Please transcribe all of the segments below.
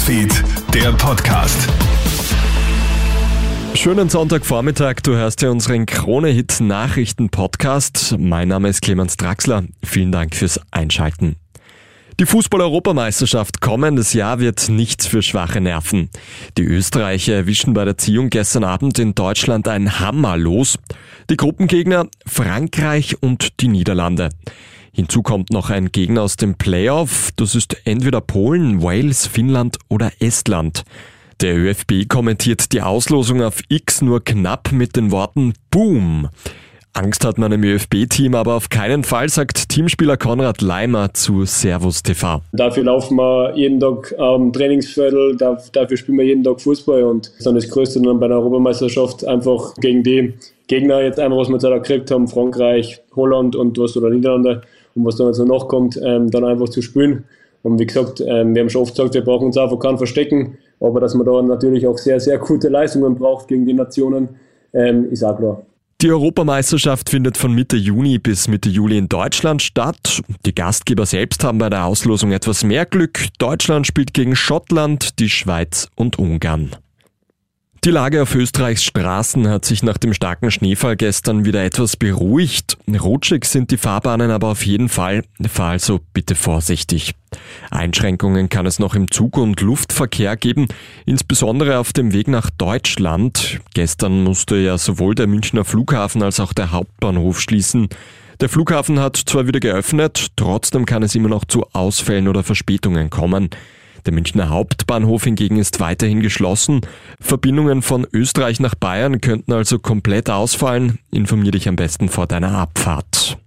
Newsfeed, der Podcast. Schönen Sonntagvormittag, du hörst ja unseren Krone-Hit Nachrichten-Podcast. Mein Name ist Clemens Draxler. Vielen Dank fürs Einschalten. Die Fußball-Europameisterschaft kommendes Jahr wird nichts für schwache Nerven. Die Österreicher erwischen bei der Ziehung gestern Abend in Deutschland ein Hammer los. Die Gruppengegner Frankreich und die Niederlande. Hinzu kommt noch ein Gegner aus dem Playoff. Das ist entweder Polen, Wales, Finnland oder Estland. Der ÖFB kommentiert die Auslosung auf X nur knapp mit den Worten Boom. Angst hat man im ÖFB-Team aber auf keinen Fall, sagt Teamspieler Konrad Leimer zu Servus TV. Dafür laufen wir jeden Tag am Trainingsviertel, dafür spielen wir jeden Tag Fußball und das ist dann das Größte dann bei der Europameisterschaft einfach gegen die Gegner jetzt einmal, was wir da gekriegt haben, Frankreich, Holland und was oder Niederlande und was dann jetzt noch kommt, ähm, dann einfach zu spielen. Und wie gesagt, ähm, wir haben schon oft gesagt, wir brauchen uns einfach keinen verstecken, aber dass man da natürlich auch sehr, sehr gute Leistungen braucht gegen die Nationen, ähm, ist auch klar. Die Europameisterschaft findet von Mitte Juni bis Mitte Juli in Deutschland statt. Die Gastgeber selbst haben bei der Auslosung etwas mehr Glück. Deutschland spielt gegen Schottland, die Schweiz und Ungarn. Die Lage auf Österreichs Straßen hat sich nach dem starken Schneefall gestern wieder etwas beruhigt. Rutschig sind die Fahrbahnen aber auf jeden Fall. Fahr also bitte vorsichtig. Einschränkungen kann es noch im Zug- und Luftverkehr geben, insbesondere auf dem Weg nach Deutschland. Gestern musste ja sowohl der Münchner Flughafen als auch der Hauptbahnhof schließen. Der Flughafen hat zwar wieder geöffnet, trotzdem kann es immer noch zu Ausfällen oder Verspätungen kommen. Der Münchner Hauptbahnhof hingegen ist weiterhin geschlossen. Verbindungen von Österreich nach Bayern könnten also komplett ausfallen. Informier dich am besten vor deiner Abfahrt.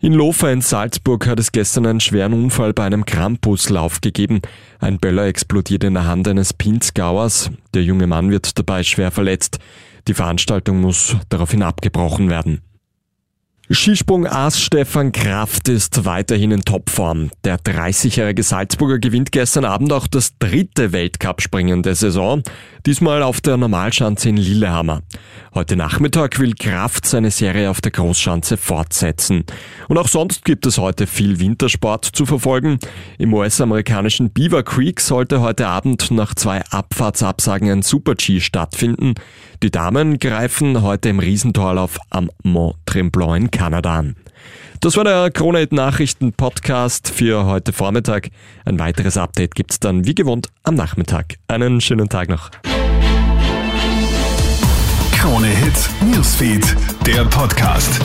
In Lofer in Salzburg hat es gestern einen schweren Unfall bei einem Krampuslauf gegeben. Ein Böller explodiert in der Hand eines Pinzgauers. Der junge Mann wird dabei schwer verletzt. Die Veranstaltung muss daraufhin abgebrochen werden. Skisprung-Ass Stefan Kraft ist weiterhin in Topform. Der 30-jährige Salzburger gewinnt gestern Abend auch das dritte Weltcup-Springen der Saison, diesmal auf der Normalschanze in Lillehammer. Heute Nachmittag will Kraft seine Serie auf der Großschanze fortsetzen. Und auch sonst gibt es heute viel Wintersport zu verfolgen. Im US-amerikanischen Beaver Creek sollte heute Abend nach zwei Abfahrtsabsagen ein Super-G stattfinden. Die Damen greifen heute im Riesentorlauf am Mont Tremblant Kanada an. Das war der Krone Nachrichten Podcast für heute Vormittag. Ein weiteres Update gibt's dann wie gewohnt am Nachmittag. Einen schönen Tag noch. Krone Hit Newsfeed, der Podcast.